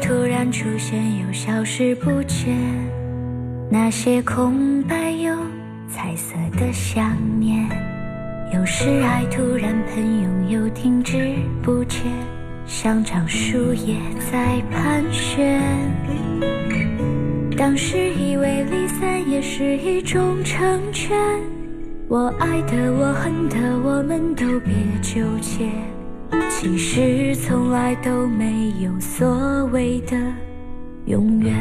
突然出现又消失不见，那些空白又彩色的想念。有时爱突然喷涌又停止不前，像场树叶在盘旋。当时以为离散也是一种成全，我爱的，我恨的，我们都别纠结。其实从来都没有所谓的永远。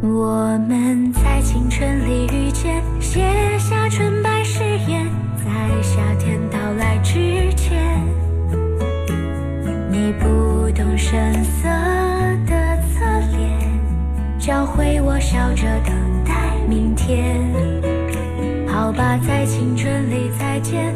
我们在青春里遇见，写下纯白誓言，在夏天到来之前。你不懂声色的侧脸，教会我笑着等待明天。好吧，在青春里再见。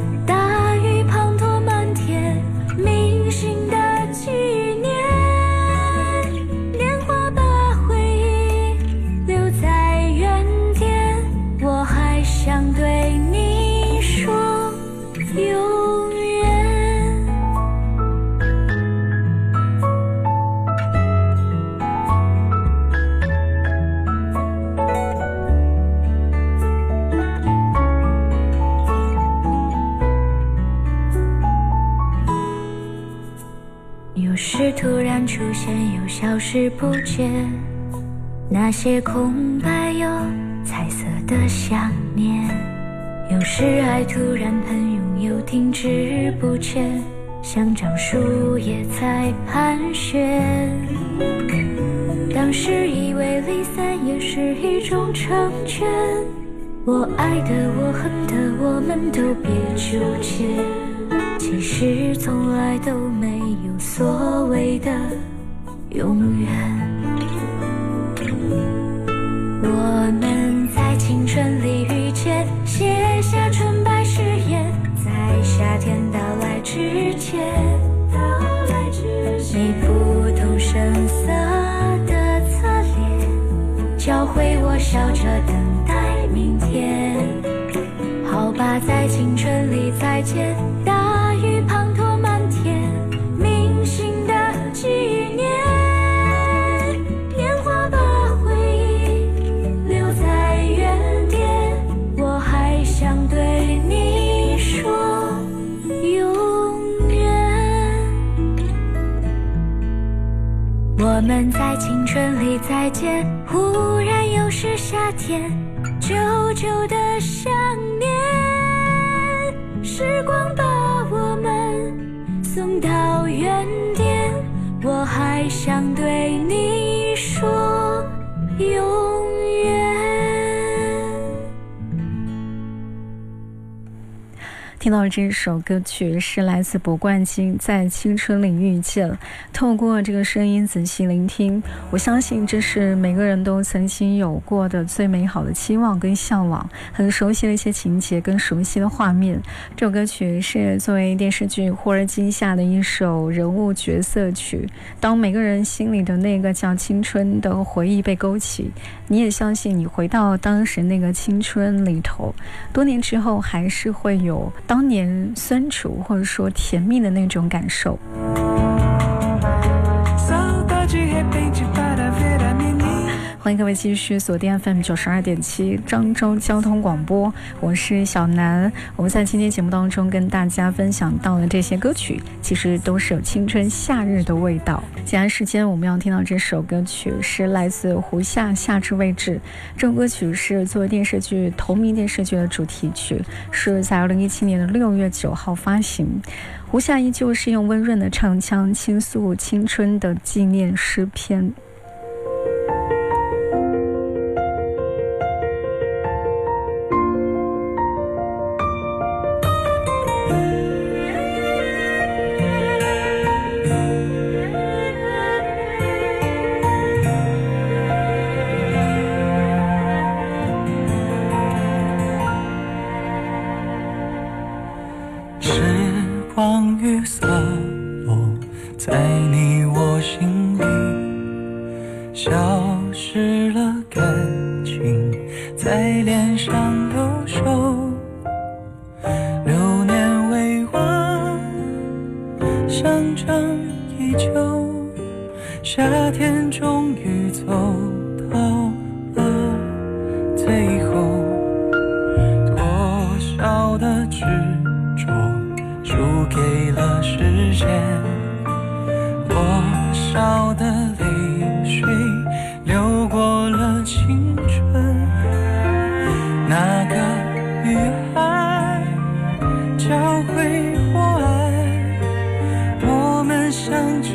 又消失不见，那些空白有彩色的想念。有时爱突然喷涌又停滞不前，像张树叶在盘旋。当时以为离散也是一种成全，我爱的，我恨的，我们都别纠结。其实从来都没有。所谓的永远，我们在青春里遇见，写下纯白誓言，在夏天到来之前。你不懂声色的侧脸，教会我笑着等待明天。好吧，在青春里再见。春里再见，忽然又是夏天，久久的想念。时光把我们送到原点，我还想对你说永听到这首歌曲是来自博冠金在青春里遇见。透过这个声音仔细聆听，我相信这是每个人都曾经有过的最美好的期望跟向往，很熟悉的一些情节跟熟悉的画面。这首歌曲是作为电视剧《忽而今夏》的一首人物角色曲。当每个人心里的那个叫青春的回忆被勾起，你也相信你回到当时那个青春里头，多年之后还是会有当。年酸楚或者说甜蜜的那种感受。欢迎各位继续锁定 FM 九十二点七漳州交通广播，我是小南。我们在今天节目当中跟大家分享到的这些歌曲，其实都是有青春夏日的味道。接下来时间我们要听到这首歌曲是来自胡夏《夏至未至》。这首歌曲是作为电视剧同名电视剧的主题曲，是在二零一七年的六月九号发行。胡夏依旧是用温润的唱腔倾诉青春的纪念诗篇。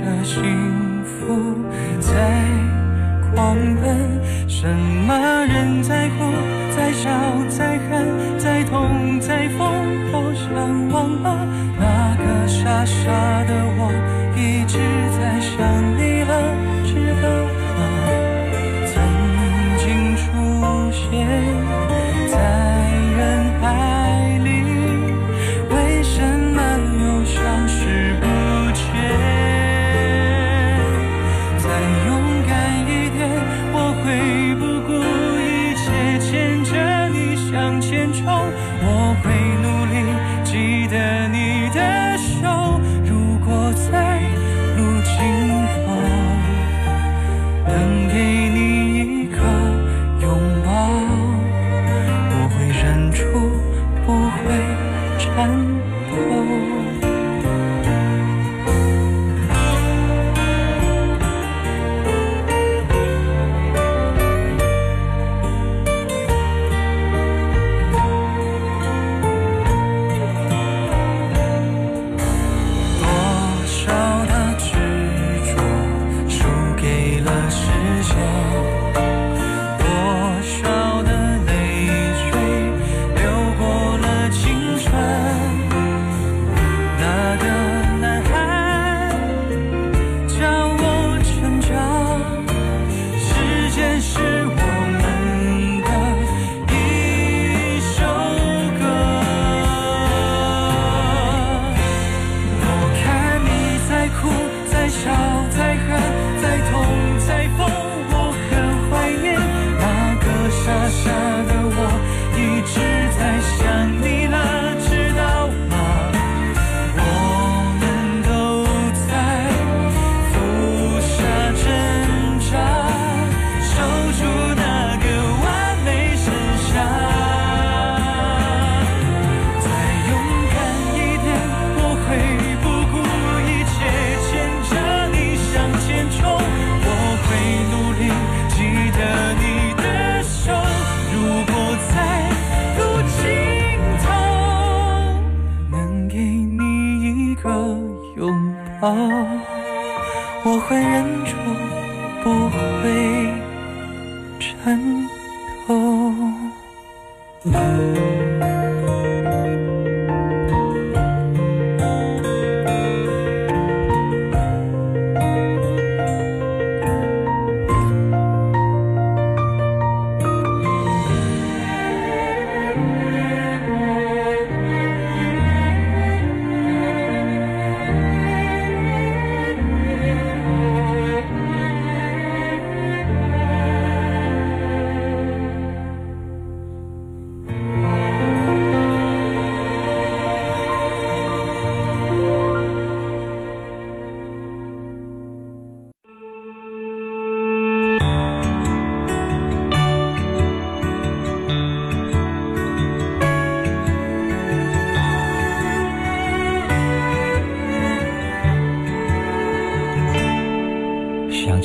着幸福在狂奔，什么人在哭，在笑，在恨，在痛，在疯，好想忘了那个傻傻的我，一直在想你。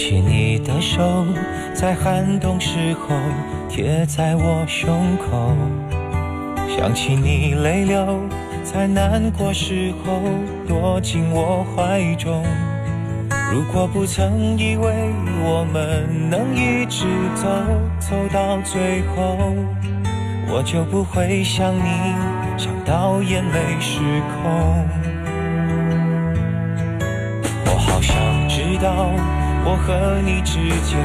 起你的手，在寒冬时候贴在我胸口。想起你泪流，在难过时候躲进我怀中。如果不曾以为我们能一直走走到最后，我就不会想你，想到眼泪失控。我好想知道，我和你之间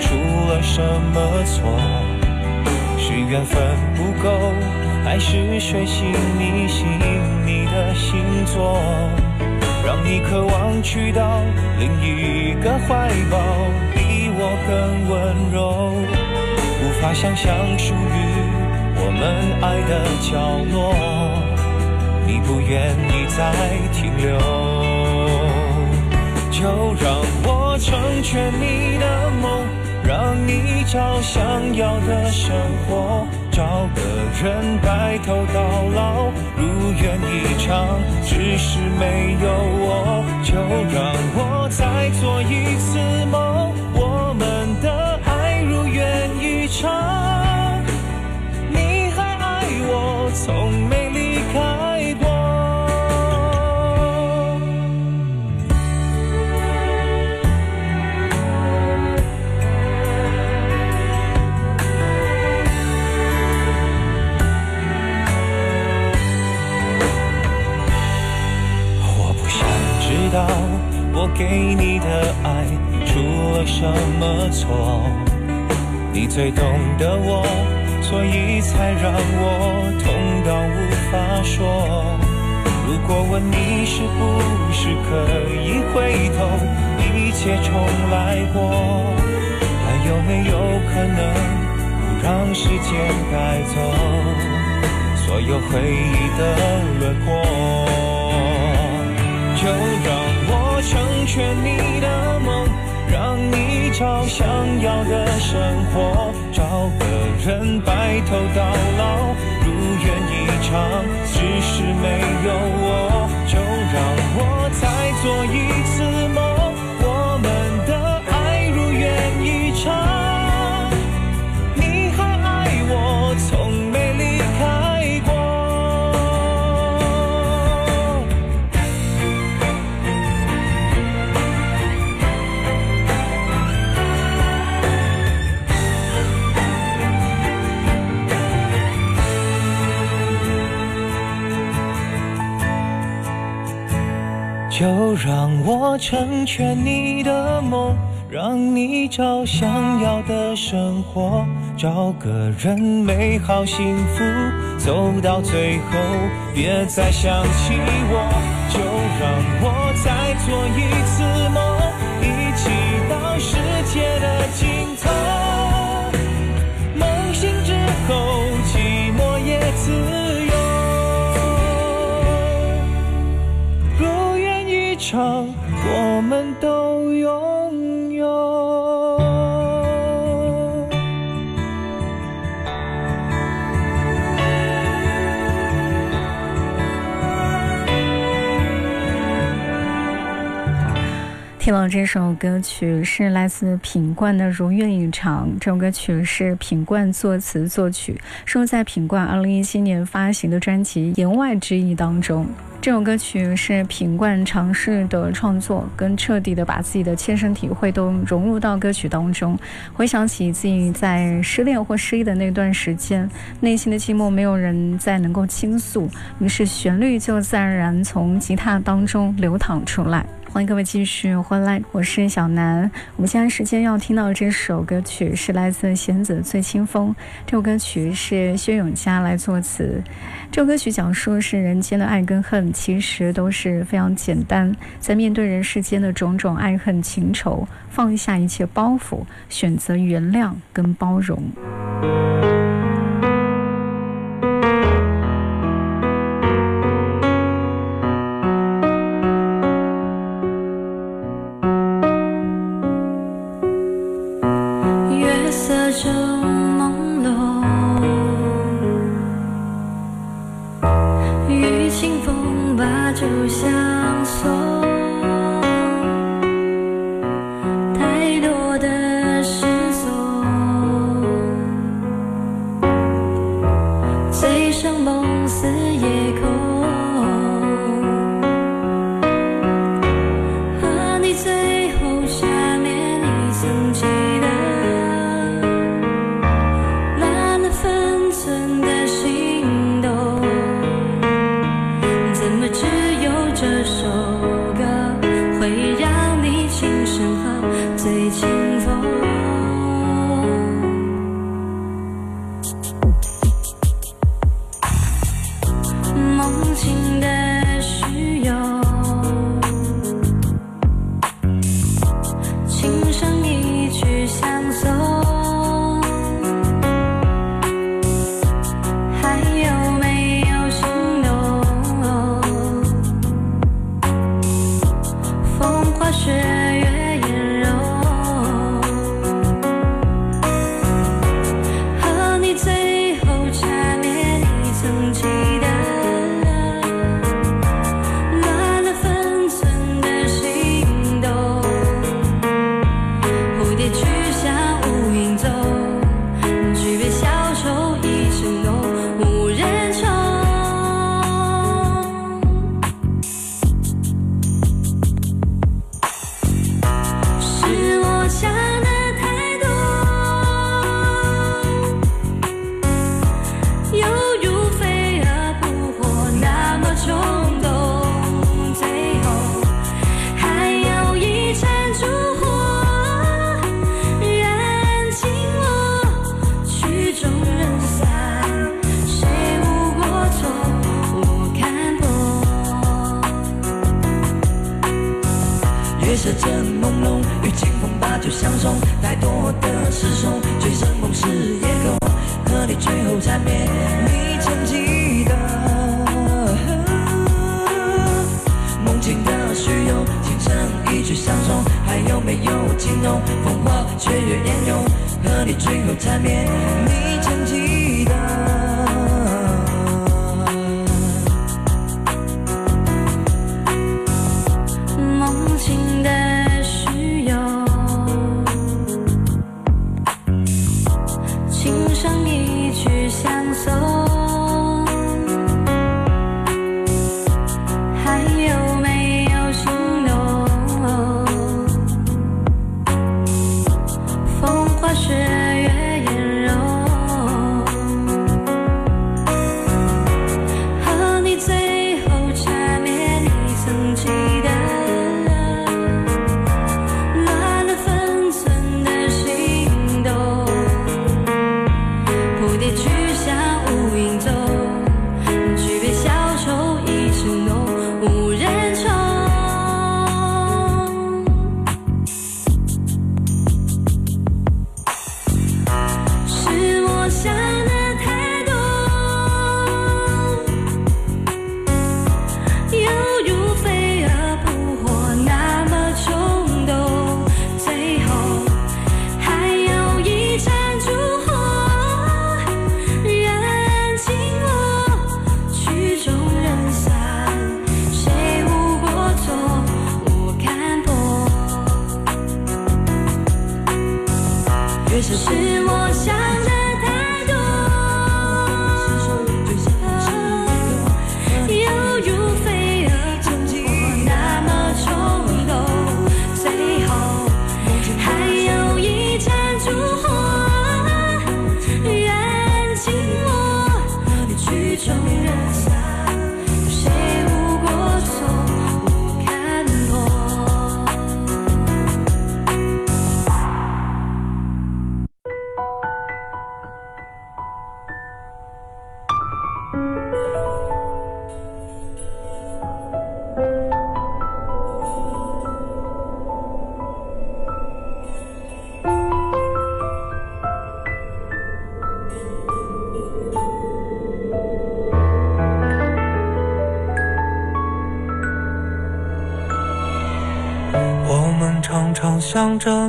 出了什么错？是缘分不够，还是水星逆行你的星座？让你渴望去到另一个怀抱，比我更温柔，无法想象属于我们爱的角落，你不愿意再停留。就让我成全你的梦，让你找想要的生活，找个人白头到老，如愿以偿。只是没有我，就让我再做一次梦，给你的爱出了什么错，你最懂得我，所以才让我痛到无法说。如果问你是不是可以回头，一切重来过，还有没有可能不让时间带走所有回忆的轮廓？就让成全你的梦，让你找想要的生活，找个人白头到老，如愿以偿。只是没有我，就让我再做一次就让我成全你的梦，让你找想要的生活，找个人美好幸福，走到最后，别再想起我。就让我再做一次梦，这首歌曲是来自品冠的《如愿以偿》，这首歌曲是品冠作词作曲，收在品冠二零一七年发行的专辑《言外之意》当中。这首歌曲是品冠尝试的创作，跟彻底的把自己的切身体会都融入到歌曲当中。回想起自己在失恋或失意的那段时间，内心的寂寞没有人再能够倾诉，于是旋律就自然而然从吉他当中流淌出来。欢迎各位继续回来，我是小南。我们现在时间要听到这首歌曲是来自弦子醉清风，这首歌曲是薛永嘉来作词。这首歌曲讲述是人间的爱跟恨，其实都是非常简单。在面对人世间的种种爱恨情仇，放下一切包袱，选择原谅跟包容。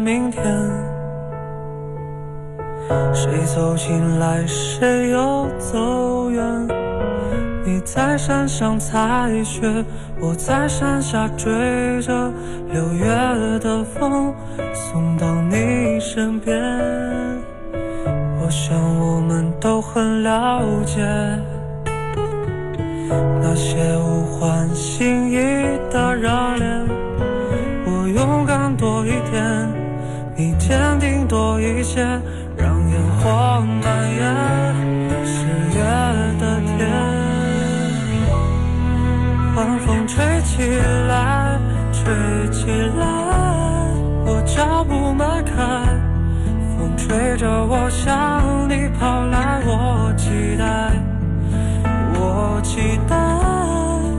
明天，谁走进来，谁又走远？你在山上采雪，我在山下追着六月的风，送到你身边。我想我们都很了解些，让烟火蔓延十月的天。晚风吹起来，吹起来，我脚步迈开，风吹着我向你跑来，我期待，我期待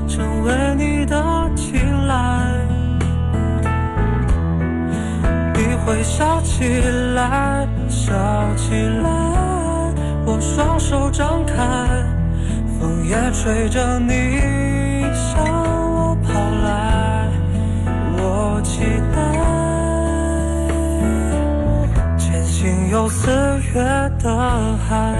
成为会笑起来，笑起来，我双手张开，风也吹着你向我跑来，我期待，前行有四月的海。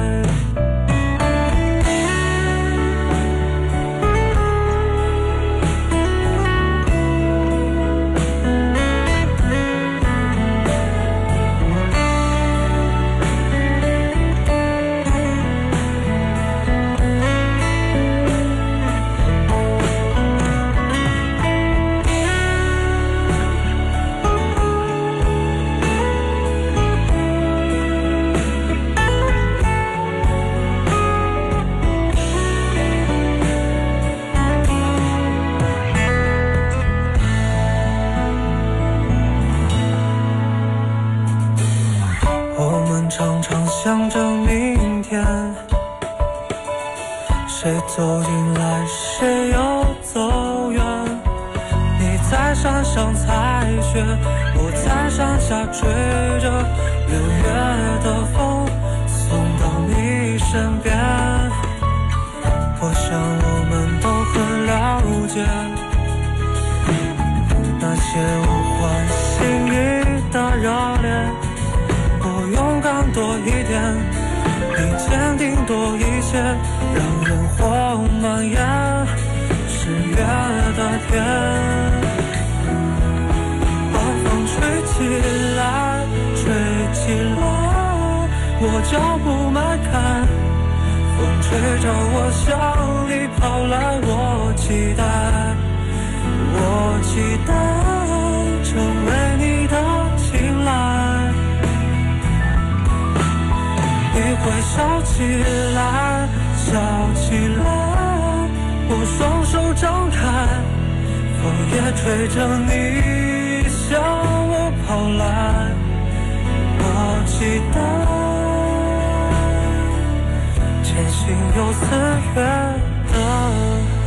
笑起来，笑起来，我双手张开，风也吹着你向我。跑来，我期待，渐行有四月的海，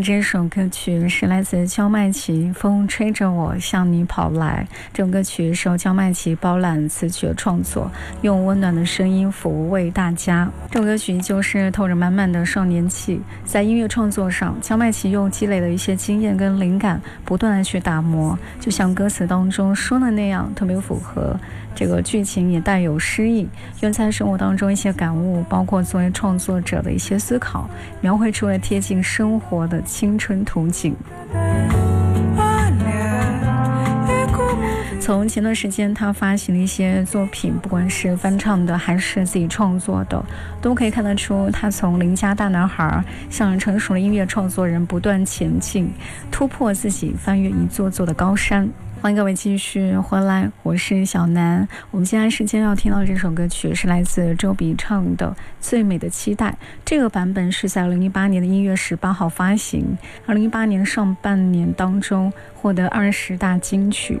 这首歌曲是来自焦麦琪，《风吹着我向你跑来》。这首歌曲是由焦麦琪包揽词曲创作，用温暖的声音抚慰大家。这首歌曲就是透着满满的少年气。在音乐创作上，焦麦琪用积累的一些经验跟灵感，不断的去打磨，就像歌词当中说的那样，特别符合。这个剧情也带有诗意，用在生活当中一些感悟，包括作为创作者的一些思考，描绘出了贴近生活的青春图景。从前段时间他发行的一些作品，不管是翻唱的还是自己创作的，都可以看得出他从邻家大男孩向成熟的音乐创作人不断前进，突破自己，翻越一座座的高山。欢迎各位继续回来，我是小南。我们现在时间要听到这首歌曲是来自周笔畅的《最美的期待》，这个版本是在二零一八年的一月十八号发行，二零一八年上半年当中获得二十大金曲。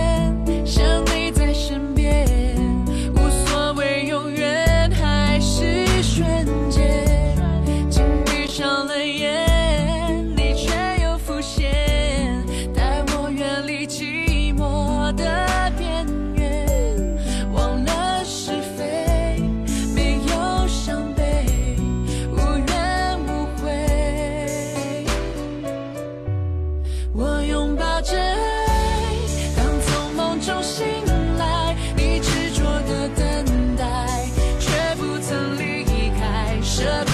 想 should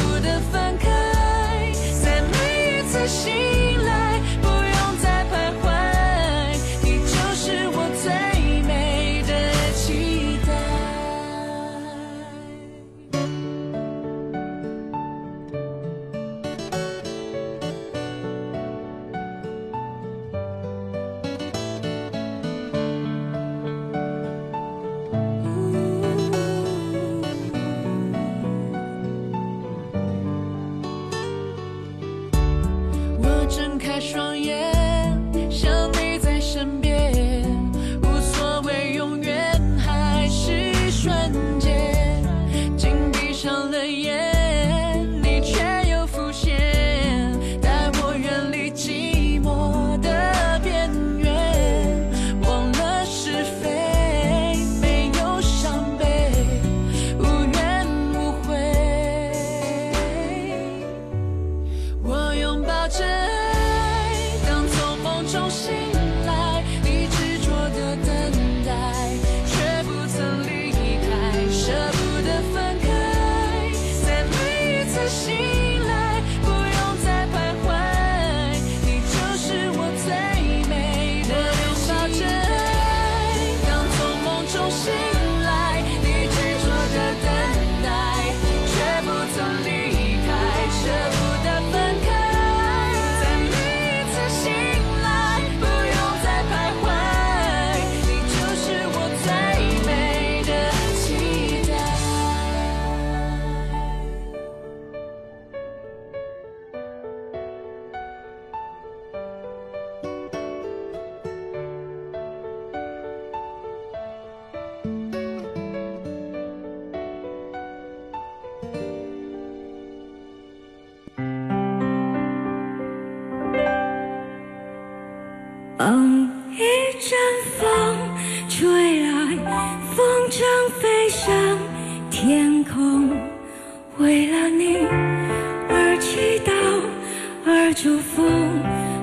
而祝福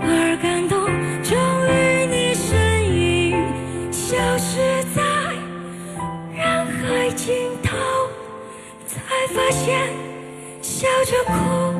而感动终于你身影消失在人海尽头才发现笑着哭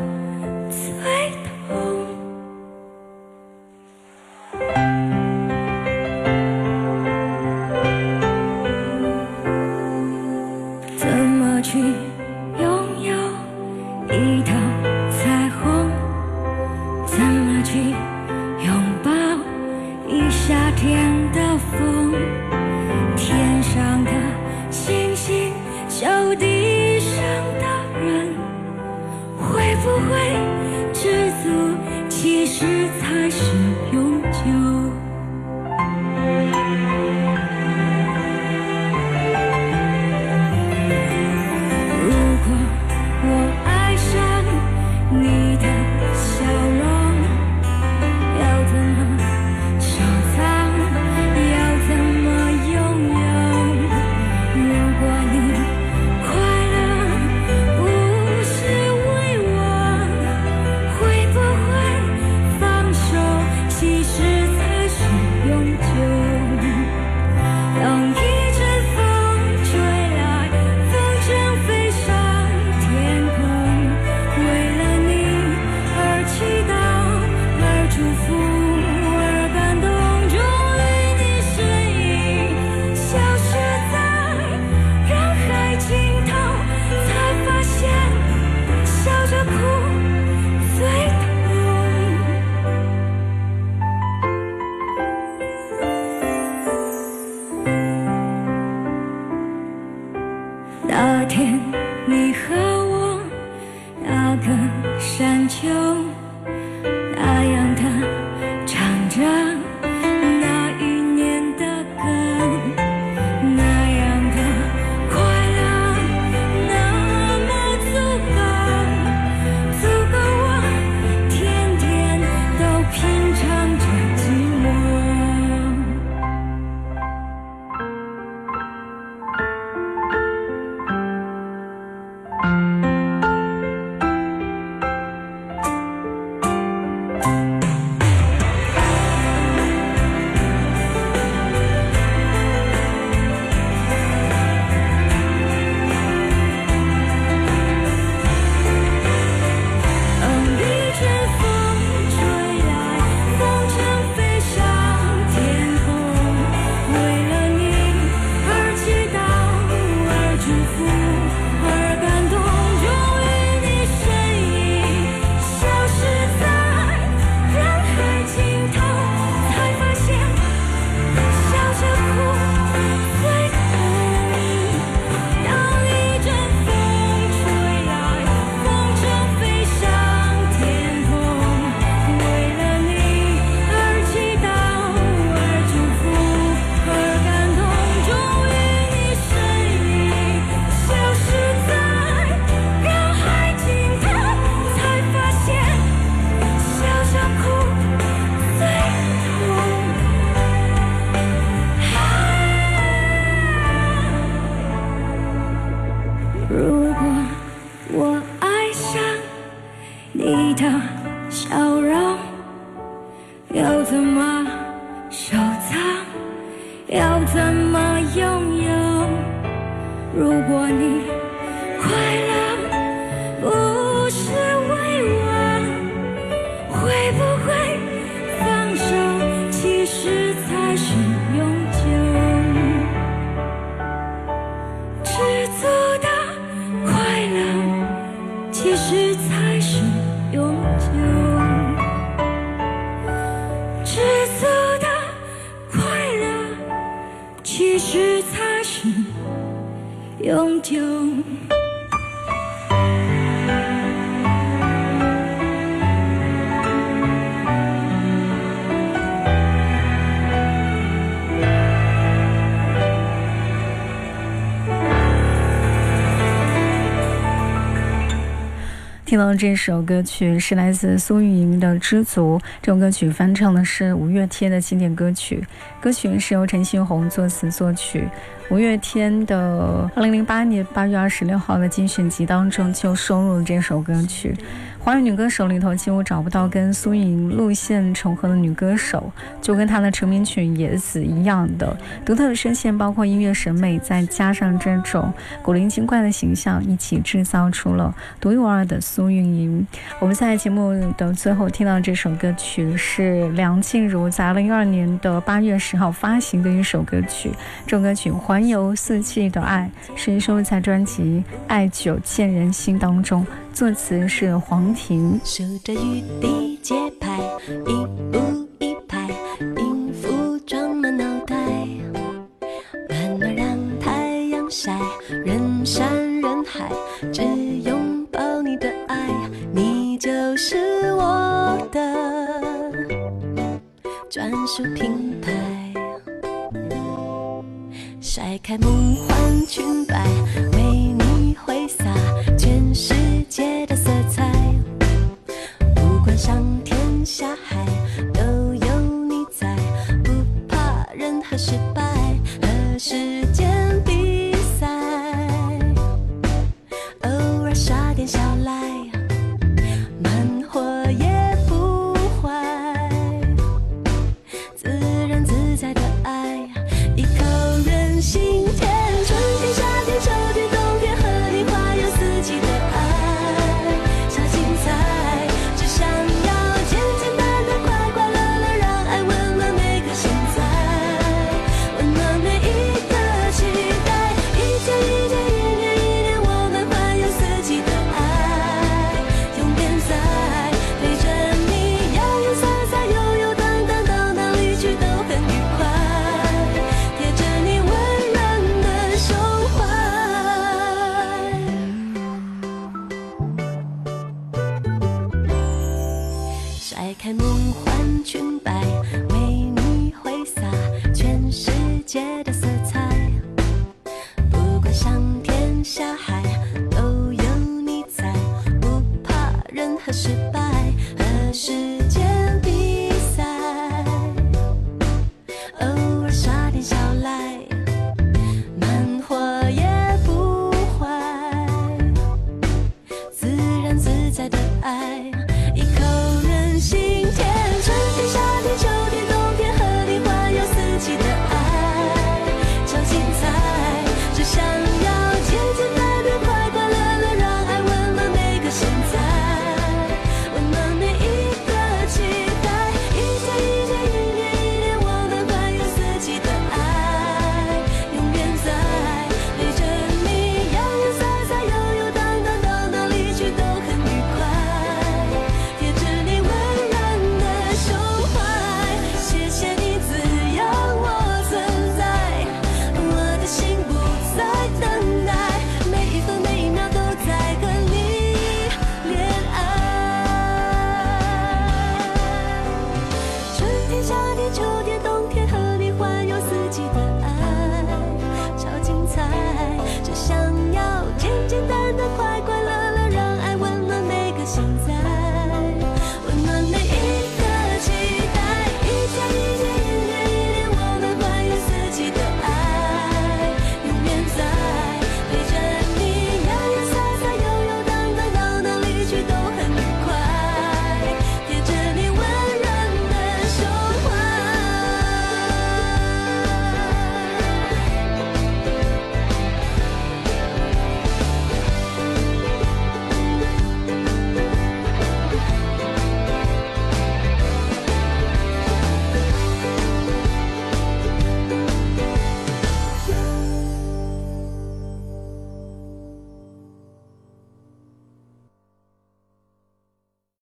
听到这首歌曲是来自苏运莹的知足这首歌曲翻唱的是五月天的经典歌曲。歌曲是由陈星红作词作曲。五月天的二零零八年八月二十六号的精选集当中就收录了这首歌曲。华语女歌手里头几乎找不到跟苏莹路线重合的女歌手，就跟她的成名曲《野子》一样的独特的声线，包括音乐审美，再加上这种古灵精怪的形象，一起制造出了独一无二的苏运莹。我们在节目的最后听到这首歌曲是梁静茹在二零一二年的八月十号发行的一首歌曲，这首歌曲《环游四季的爱》是收录在专辑《爱久见人心》当中。作词是黄婷。数着雨滴节拍，一步一拍，音符装满脑袋，慢慢让太阳晒，人山人海，只拥抱你的爱，你就是我的专属品牌。甩开梦幻裙摆，为下海。开梦幻